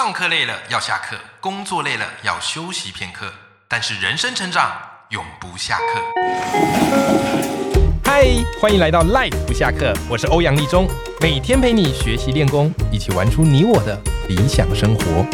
上课累了要下课，工作累了要休息片刻，但是人生成长永不下课。嗨，欢迎来到 Life 不下课，我是欧阳立中，每天陪你学习练功，一起玩出你我的理想生活。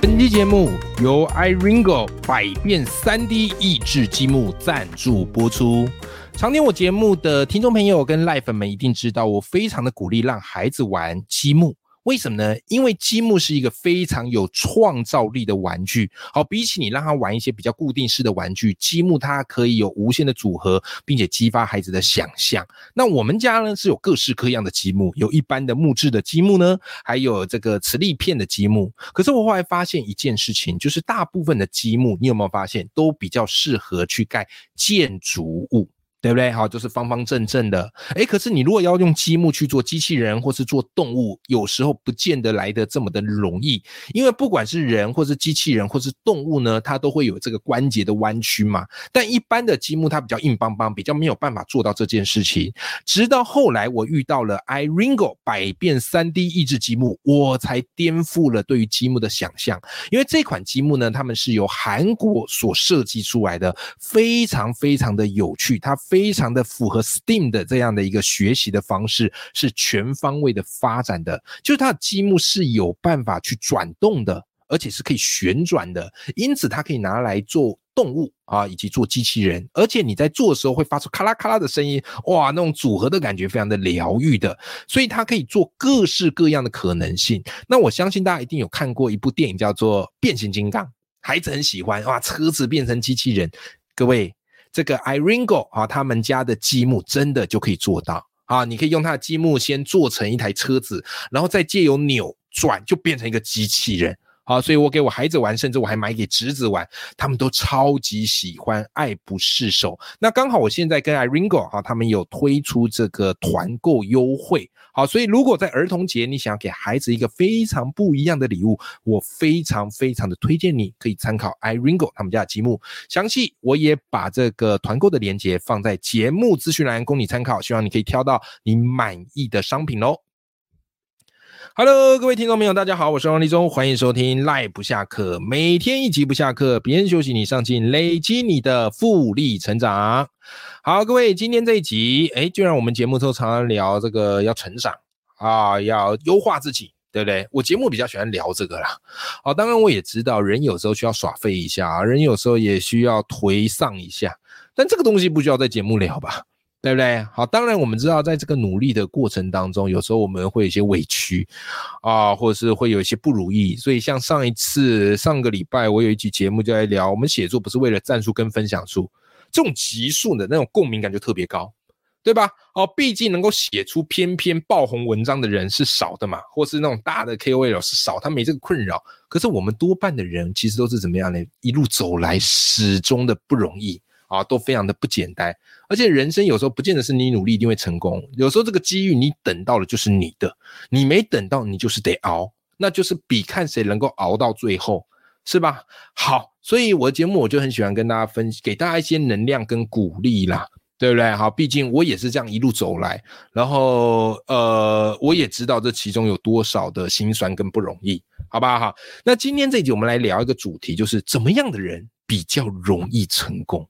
本期节目由 iRingo 百变三 D 益智积木赞助播出。常听我节目的听众朋友跟 Life 们一定知道，我非常的鼓励让孩子玩积木。为什么呢？因为积木是一个非常有创造力的玩具。好，比起你让他玩一些比较固定式的玩具，积木它可以有无限的组合，并且激发孩子的想象。那我们家呢是有各式各样的积木，有一般的木质的积木呢，还有这个磁力片的积木。可是我后来发现一件事情，就是大部分的积木，你有没有发现都比较适合去盖建筑物？对不对？好，就是方方正正的。哎，可是你如果要用积木去做机器人，或是做动物，有时候不见得来得这么的容易。因为不管是人，或是机器人，或是动物呢，它都会有这个关节的弯曲嘛。但一般的积木它比较硬邦邦，比较没有办法做到这件事情。直到后来我遇到了 iRingo 百变三 D 益智积木，我才颠覆了对于积木的想象。因为这款积木呢，他们是由韩国所设计出来的，非常非常的有趣，它非。常的符合 STEAM 的这样的一个学习的方式，是全方位的发展的。就是它的积木是有办法去转动的，而且是可以旋转的，因此它可以拿来做动物啊，以及做机器人。而且你在做的时候会发出咔啦咔啦的声音，哇，那种组合的感觉非常的疗愈的。所以它可以做各式各样的可能性。那我相信大家一定有看过一部电影叫做《变形金刚》，孩子很喜欢哇，车子变成机器人，各位。这个 iRingo 啊，他们家的积木真的就可以做到啊！你可以用它的积木先做成一台车子，然后再借由扭转，就变成一个机器人。好，所以我给我孩子玩，甚至我还买给侄子玩，他们都超级喜欢，爱不释手。那刚好我现在跟 iRingo 哈，他们有推出这个团购优惠。好，所以如果在儿童节你想要给孩子一个非常不一样的礼物，我非常非常的推荐你可以参考 iRingo 他们家的积木。详细我也把这个团购的链接放在节目资讯栏供你参考，希望你可以挑到你满意的商品哦。Hello，各位听众朋友，大家好，我是王立忠，欢迎收听赖不下课，每天一集不下课，别人休息你上进，累积你的复利成长。好，各位，今天这一集，哎，就让我们节目都常常聊这个要成长啊，要优化自己，对不对？我节目比较喜欢聊这个啦。好，当然我也知道人有时候需要耍废一下，人有时候也需要颓丧一下，但这个东西不需要在节目聊吧？对不对？好，当然我们知道，在这个努力的过程当中，有时候我们会有一些委屈啊，或者是会有一些不如意。所以像上一次上个礼拜，我有一集节目就在聊，我们写作不是为了战术跟分享术，这种急速的那种共鸣感就特别高，对吧？哦，毕竟能够写出篇篇爆红文章的人是少的嘛，或是那种大的 KOL 是少，他没这个困扰。可是我们多半的人其实都是怎么样呢？一路走来始终的不容易。啊，都非常的不简单，而且人生有时候不见得是你努力一定会成功，有时候这个机遇你等到了就是你的，你没等到你就是得熬，那就是比看谁能够熬到最后，是吧？好，所以我的节目我就很喜欢跟大家分，给大家一些能量跟鼓励啦，对不对？好，毕竟我也是这样一路走来，然后呃，我也知道这其中有多少的辛酸跟不容易，好吧好？好，那今天这一集我们来聊一个主题，就是怎么样的人比较容易成功。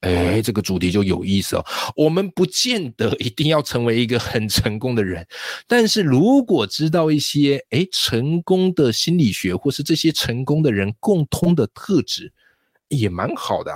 哎，这个主题就有意思哦。我们不见得一定要成为一个很成功的人，但是如果知道一些哎成功的心理学，或是这些成功的人共通的特质，也蛮好的，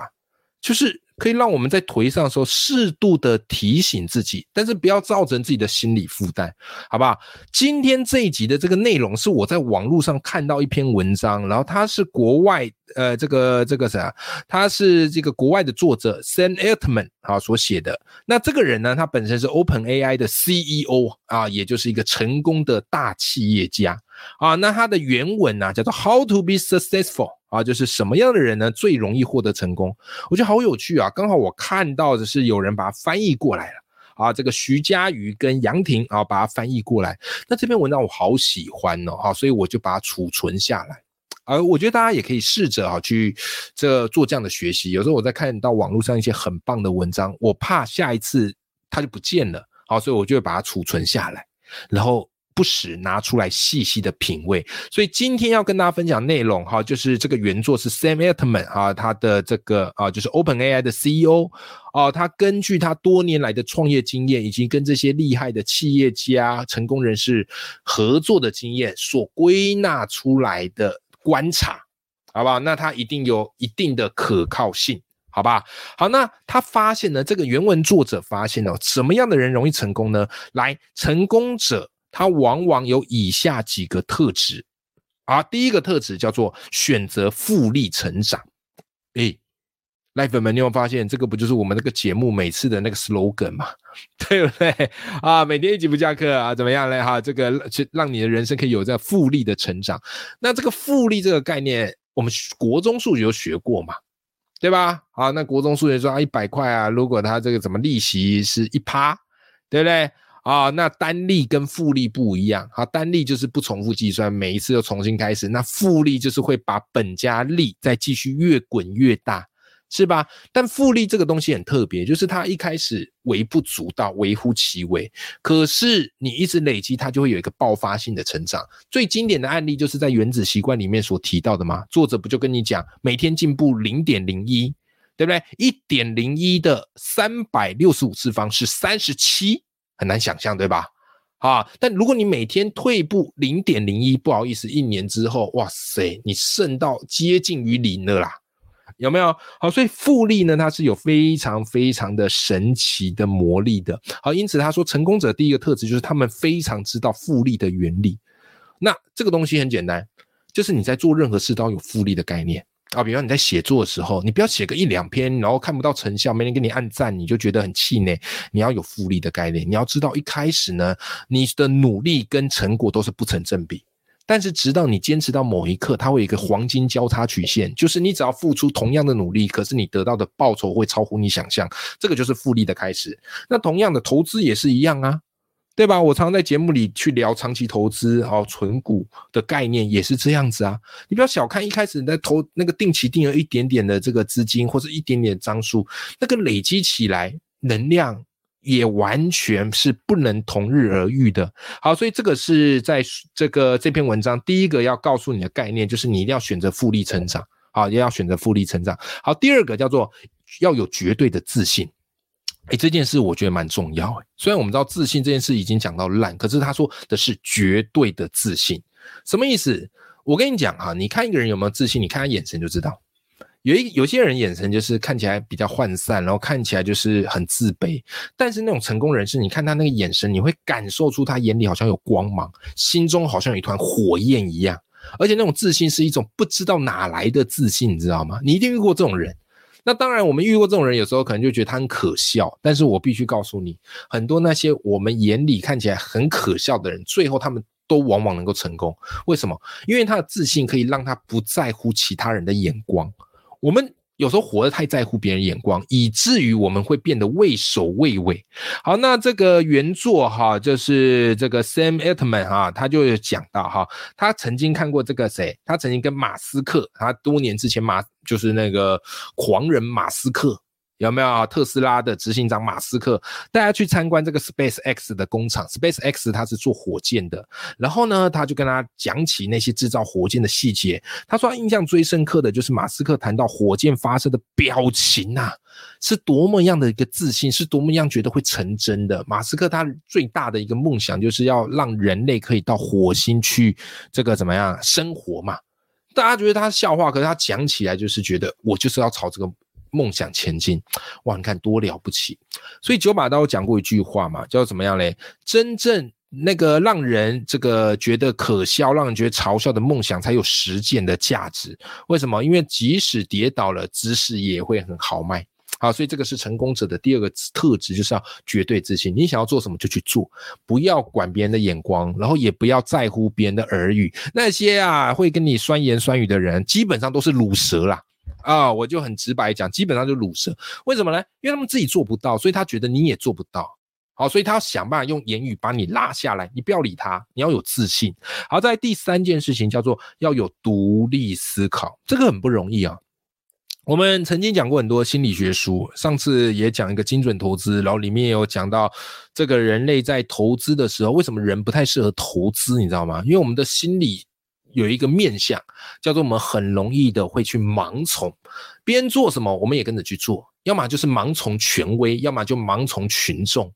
就是。可以让我们在颓丧的时候适度的提醒自己，但是不要造成自己的心理负担，好不好？今天这一集的这个内容是我在网络上看到一篇文章，然后他是国外呃这个这个啥，他是这个国外的作者 Sam Altman 啊所写的。那这个人呢，他本身是 Open AI 的 CEO 啊，也就是一个成功的大企业家啊。那它的原文呢叫做 How to be successful。啊，就是什么样的人呢最容易获得成功？我觉得好有趣啊！刚好我看到的是有人把它翻译过来了啊，这个徐佳瑜跟杨婷啊把它翻译过来。那这篇文章我好喜欢哦，哈，所以我就把它储存下来。而我觉得大家也可以试着啊去这做这样的学习。有时候我在看到网络上一些很棒的文章，我怕下一次它就不见了，好，所以我就会把它储存下来，然后。不时拿出来细细的品味。所以今天要跟大家分享内容哈，就是这个原作是 Sam Altman 啊，他的这个啊就是 OpenAI 的 CEO 哦，他根据他多年来的创业经验，以及跟这些厉害的企业家、成功人士合作的经验所归纳出来的观察，好不好？那他一定有一定的可靠性。好吧，好，那他发现呢？这个原文作者发现哦，什么样的人容易成功呢？来，成功者它往往有以下几个特质啊。第一个特质叫做选择复利成长。诶，赖粉们，你有发现这个不就是我们那个节目每次的那个 slogan 吗？对不对啊？每天一集不下课啊，怎么样嘞？哈，这个去让你的人生可以有这复利的成长。那这个复利这个概念，我们国中数学有学过嘛？对吧？好，那国中数学说啊，一百块啊，如果它这个怎么利息是一趴，对不对？啊，那单利跟复利不一样。好，单利就是不重复计算，每一次都重新开始。那复利就是会把本加利再继续越滚越大。是吧？但复利这个东西很特别，就是它一开始微不足道、微乎其微，可是你一直累积，它就会有一个爆发性的成长。最经典的案例就是在《原子习惯》里面所提到的嘛。作者不就跟你讲，每天进步零点零一，对不对？一点零一的三百六十五次方是三十七，很难想象，对吧？啊，但如果你每天退步零点零一，不好意思，一年之后，哇塞，你剩到接近于零了啦。有没有好？所以复利呢，它是有非常非常的神奇的魔力的。好，因此他说，成功者第一个特质就是他们非常知道复利的原理。那这个东西很简单，就是你在做任何事都要有复利的概念啊。比方你在写作的时候，你不要写个一两篇，然后看不到成效，没人给你按赞，你就觉得很气馁。你要有复利的概念，你要知道一开始呢，你的努力跟成果都是不成正比。但是，直到你坚持到某一刻，它会有一个黄金交叉曲线，就是你只要付出同样的努力，可是你得到的报酬会超乎你想象，这个就是复利的开始。那同样的投资也是一样啊，对吧？我常在节目里去聊长期投资，哦，存股的概念也是这样子啊。你不要小看一开始你在投那个定期定额一点点的这个资金，或者一点点张数，那个累积起来能量。也完全是不能同日而语的。好，所以这个是在这个这篇文章第一个要告诉你的概念，就是你一定要选择复利成长。好，也要选择复利成长。好，第二个叫做要有绝对的自信。哎，这件事我觉得蛮重要。虽然我们知道自信这件事已经讲到烂，可是他说的是绝对的自信，什么意思？我跟你讲啊，你看一个人有没有自信，你看他眼神就知道。有一有些人眼神就是看起来比较涣散，然后看起来就是很自卑。但是那种成功人士，你看他那个眼神，你会感受出他眼里好像有光芒，心中好像有一团火焰一样。而且那种自信是一种不知道哪来的自信，你知道吗？你一定遇过这种人。那当然，我们遇过这种人，有时候可能就觉得他很可笑。但是我必须告诉你，很多那些我们眼里看起来很可笑的人，最后他们都往往能够成功。为什么？因为他的自信可以让他不在乎其他人的眼光。我们有时候活得太在乎别人眼光，以至于我们会变得畏首畏尾。好，那这个原作哈，就是这个 Sam Altman 哈，他就有讲到哈，他曾经看过这个谁，他曾经跟马斯克，他多年之前马就是那个狂人马斯克。有没有？特斯拉的执行长马斯克，大家去参观这个 Space X 的工厂。Space X 他是做火箭的，然后呢，他就跟他讲起那些制造火箭的细节。他说，他印象最深刻的就是马斯克谈到火箭发射的表情呐，是多么样的一个自信，是多么样觉得会成真的。马斯克他最大的一个梦想就是要让人类可以到火星去，这个怎么样生活嘛？大家觉得他笑话，可是他讲起来就是觉得我就是要朝这个。梦想前进，哇！你看多了不起。所以九把刀讲过一句话嘛，叫怎么样嘞？真正那个让人这个觉得可笑、让人觉得嘲笑的梦想，才有实践的价值。为什么？因为即使跌倒了，姿势也会很豪迈。好，所以这个是成功者的第二个特质，就是要绝对自信。你想要做什么就去做，不要管别人的眼光，然后也不要在乎别人的耳语。那些啊会跟你酸言酸语的人，基本上都是卤蛇啦。啊，我就很直白讲，基本上就卤蛇。为什么呢？因为他们自己做不到，所以他觉得你也做不到。好，所以他要想办法用言语把你拉下来。你不要理他，你要有自信。好，在第三件事情叫做要有独立思考，这个很不容易啊。我们曾经讲过很多心理学书，上次也讲一个精准投资，然后里面有讲到这个人类在投资的时候，为什么人不太适合投资，你知道吗？因为我们的心理有一个面相，叫做我们很容易的会去盲从，别人做什么我们也跟着去做，要么就是盲从权威，要么就盲从群众。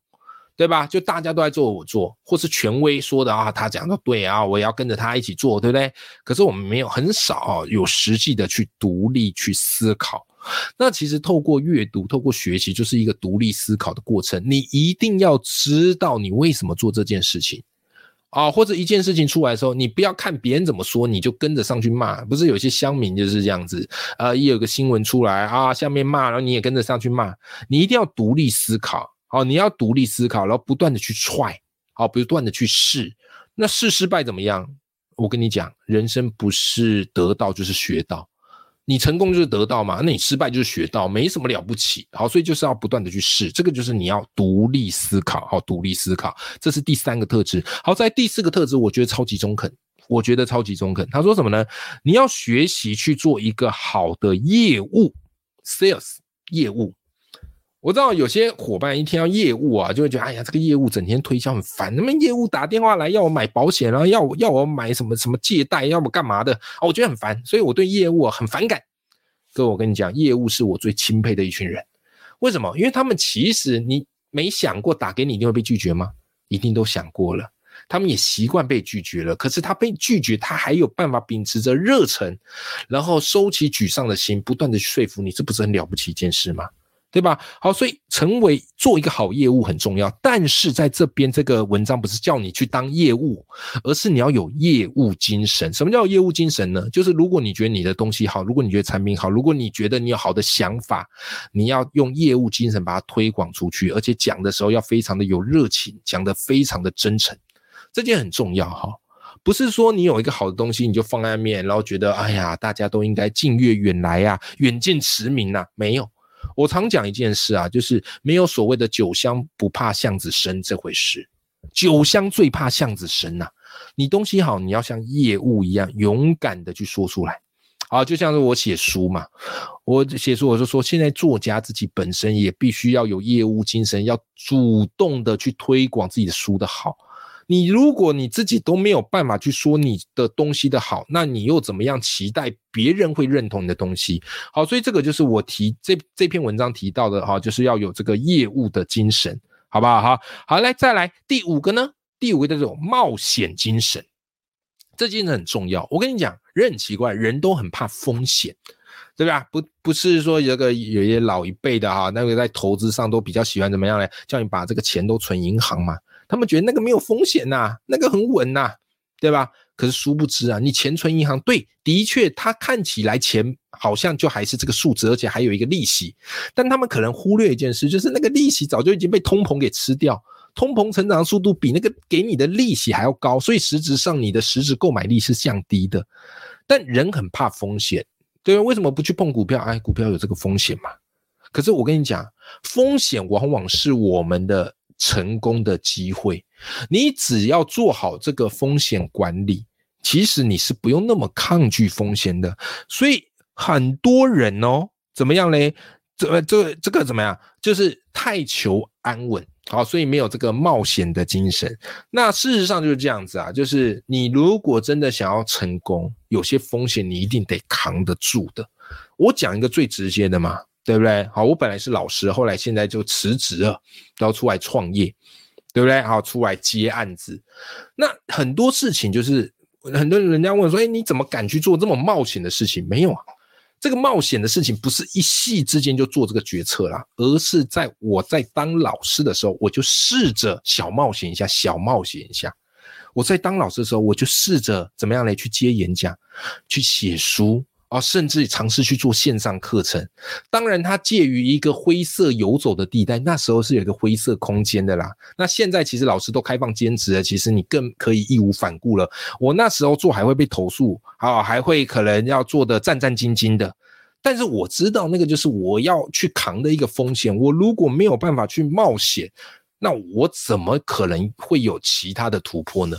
对吧？就大家都在做，我做，或是权威说的啊，他讲的对啊，我也要跟着他一起做，对不对？可是我们没有很少有实际的去独立去思考。那其实透过阅读，透过学习，就是一个独立思考的过程。你一定要知道你为什么做这件事情啊，或者一件事情出来的时候，你不要看别人怎么说，你就跟着上去骂。不是有些乡民就是这样子，呃，一有个新闻出来啊，下面骂，然后你也跟着上去骂。你一定要独立思考。哦，你要独立思考，然后不断的去踹，好，不断的去试。那试失败怎么样？我跟你讲，人生不是得到就是学到，你成功就是得到嘛，那你失败就是学到，没什么了不起。好，所以就是要不断的去试，这个就是你要独立思考，好，独立思考，这是第三个特质。好，在第四个特质，我觉得超级中肯，我觉得超级中肯。他说什么呢？你要学习去做一个好的业务，sales 业务。我知道有些伙伴一听到业务啊，就会觉得哎呀，这个业务整天推销很烦。那么业务打电话来要我买保险，然后要我要我买什么什么借贷，要么干嘛的啊？我觉得很烦，所以我对业务很反感。哥，我跟你讲，业务是我最钦佩的一群人。为什么？因为他们其实你没想过打给你一定会被拒绝吗？一定都想过了。他们也习惯被拒绝了，可是他被拒绝，他还有办法秉持着热忱，然后收起沮丧的心，不断的说服你，这不是很了不起一件事吗？对吧？好，所以成为做一个好业务很重要。但是在这边这个文章不是叫你去当业务，而是你要有业务精神。什么叫业务精神呢？就是如果你觉得你的东西好，如果你觉得产品好，如果你觉得你有好的想法，你要用业务精神把它推广出去，而且讲的时候要非常的有热情，讲的非常的真诚，这件很重要哈。不是说你有一个好的东西你就放在面，然后觉得哎呀，大家都应该近悦远来呀，远近驰名呐，没有。我常讲一件事啊，就是没有所谓的酒香不怕巷子深这回事，酒香最怕巷子深呐。你东西好，你要像业务一样勇敢的去说出来。啊，就像是我写书嘛，我写书我就说，现在作家自己本身也必须要有业务精神，要主动的去推广自己的书的好。你如果你自己都没有办法去说你的东西的好，那你又怎么样期待别人会认同你的东西？好，所以这个就是我提这这篇文章提到的哈，就是要有这个业务的精神，好不好？好，好来再来第五个呢？第五个叫做冒险精神，这件事很重要。我跟你讲，人很奇怪，人都很怕风险，对吧？不不是说有个有些老一辈的哈，那个在投资上都比较喜欢怎么样呢？叫你把这个钱都存银行嘛。他们觉得那个没有风险呐，那个很稳呐，对吧？可是殊不知啊，你钱存银行，对，的确，它看起来钱好像就还是这个数字，而且还有一个利息。但他们可能忽略一件事，就是那个利息早就已经被通膨给吃掉，通膨成长速度比那个给你的利息还要高，所以实质上你的实质购买力是降低的。但人很怕风险，对吧？为什么不去碰股票？哎，股票有这个风险嘛？可是我跟你讲，风险往往是我们的。成功的机会，你只要做好这个风险管理，其实你是不用那么抗拒风险的。所以很多人哦，怎么样嘞？这、这、这个怎么样？就是太求安稳，好，所以没有这个冒险的精神。那事实上就是这样子啊，就是你如果真的想要成功，有些风险你一定得扛得住的。我讲一个最直接的嘛。对不对？好，我本来是老师，后来现在就辞职了，然后出来创业，对不对？好，出来接案子。那很多事情就是很多人家问说：“哎，你怎么敢去做这么冒险的事情？”没有啊，这个冒险的事情不是一夕之间就做这个决策啦，而是在我在当老师的时候，我就试着小冒险一下，小冒险一下。我在当老师的时候，我就试着怎么样来去接演讲，去写书。啊，甚至尝试去做线上课程，当然它介于一个灰色游走的地带，那时候是有一个灰色空间的啦。那现在其实老师都开放兼职了，其实你更可以义无反顾了。我那时候做还会被投诉，啊，还会可能要做的战战兢兢的。但是我知道那个就是我要去扛的一个风险，我如果没有办法去冒险，那我怎么可能会有其他的突破呢？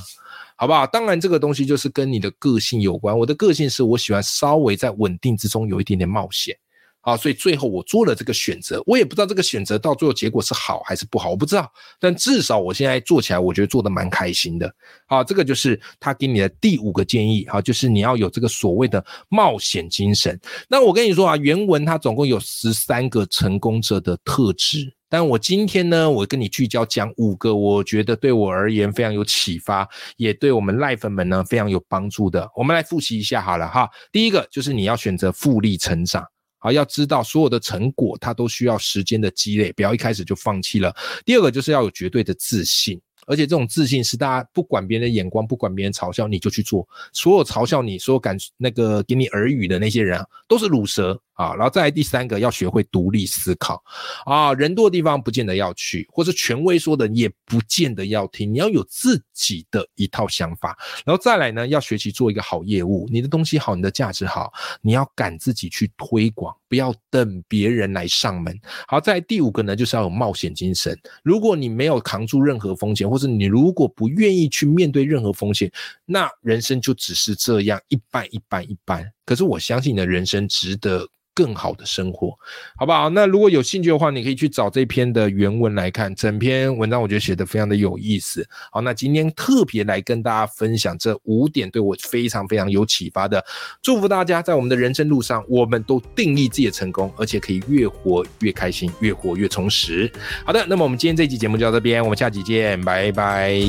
好不好？当然，这个东西就是跟你的个性有关。我的个性是我喜欢稍微在稳定之中有一点点冒险。啊，所以最后我做了这个选择，我也不知道这个选择到最后结果是好还是不好，我不知道。但至少我现在做起来，我觉得做的蛮开心的。好，这个就是他给你的第五个建议，好，就是你要有这个所谓的冒险精神。那我跟你说啊，原文它总共有十三个成功者的特质，但我今天呢，我跟你聚焦讲五个，我觉得对我而言非常有启发，也对我们赖粉们呢非常有帮助的。我们来复习一下好了哈。第一个就是你要选择复利成长。啊，要知道所有的成果，它都需要时间的积累，不要一开始就放弃了。第二个就是要有绝对的自信，而且这种自信是大家不管别人的眼光，不管别人嘲笑，你就去做。所有嘲笑你、所有敢那个给你耳语的那些人啊，都是乳蛇。啊，然后再来第三个，要学会独立思考啊，人多的地方不见得要去，或是权威说的也不见得要听，你要有自己的一套想法。然后再来呢，要学习做一个好业务，你的东西好，你的价值好，你要敢自己去推广，不要等别人来上门。好，在第五个呢，就是要有冒险精神。如果你没有扛住任何风险，或者你如果不愿意去面对任何风险，那人生就只是这样一般一般一般。可是我相信你的人生值得。更好的生活，好不好？那如果有兴趣的话，你可以去找这篇的原文来看。整篇文章我觉得写的非常的有意思。好，那今天特别来跟大家分享这五点对我非常非常有启发的。祝福大家在我们的人生路上，我们都定义自己的成功，而且可以越活越开心，越活越充实。好的，那么我们今天这期节目就到这边，我们下期见，拜拜。